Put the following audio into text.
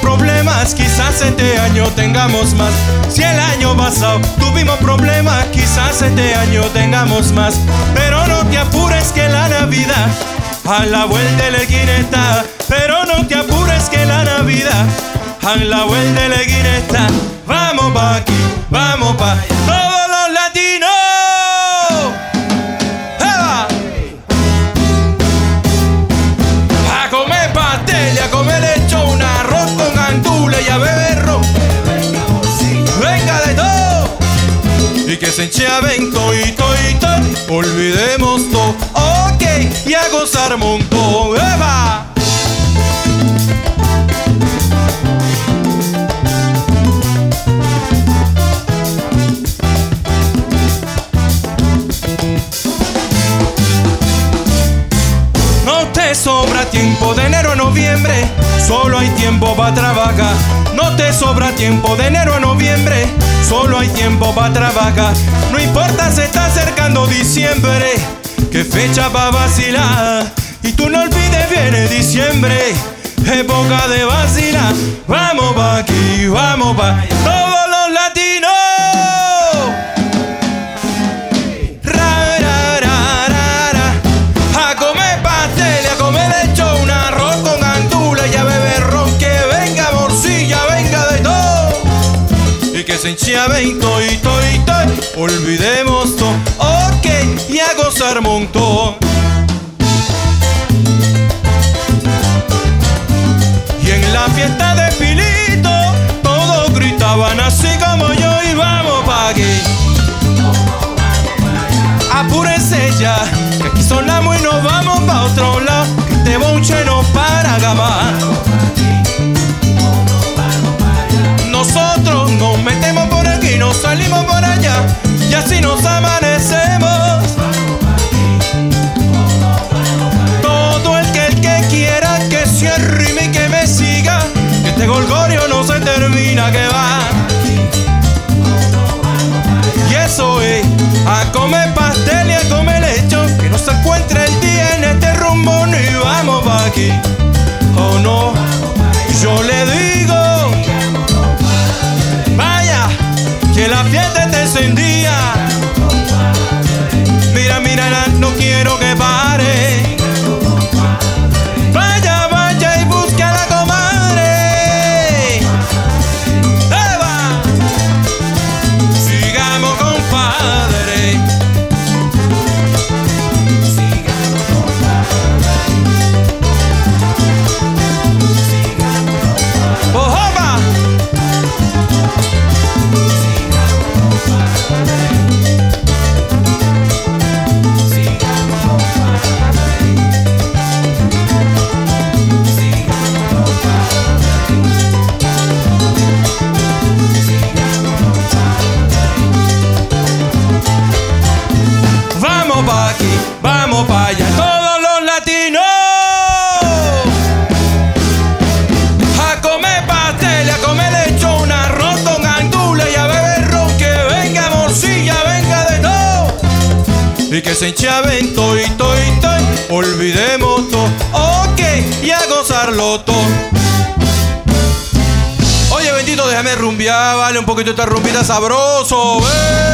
problemas, quizás este año tengamos más. Si el año pasado tuvimos problemas, quizás este año tengamos más. Pero no te apures que la Navidad a la vuelta de la esquina está. Pero no te apures que la Navidad a la vuelta de la esquina está. Vamos pa' aquí, vamos pa' todos que se enche a vento y to y to. Olvidemos todo, ok, y a gozar montón. ¡Eva! Sobra tiempo de enero a noviembre, solo hay tiempo para trabajar. No te sobra tiempo de enero a noviembre, solo hay tiempo para trabajar. No importa se está acercando diciembre, qué fecha va a vacilar. Y tú no olvides, viene diciembre, época de vacilar. Vamos pa' aquí, vamos pa' todos Y. Olvidemos todo, ok, y a gozar montón. Y en la fiesta de Pilito, todos gritaban así como yo y vamos pa' aquí. Apúrense ya, que aquí sonamos y nos vamos pa' otro lado. Que este bonche no para gamar. Amanecemos. Todo el que, el que quiera que se arrime y que me siga, que este golgorio no se termina, que va. Y eso es a comer pastel y a comer lechón, que no se encuentre el día en este rumbo ni vamos pa' aquí. Oh no, yo le digo, vaya, que la fiesta está encendida. No quiero que pare. Y que se enche a vento y to y to. Olvidemos todo, ok, y a gozarlo todo. Oye, bendito, déjame rumbear, vale, un poquito esta rumbita sabroso, ¡eh!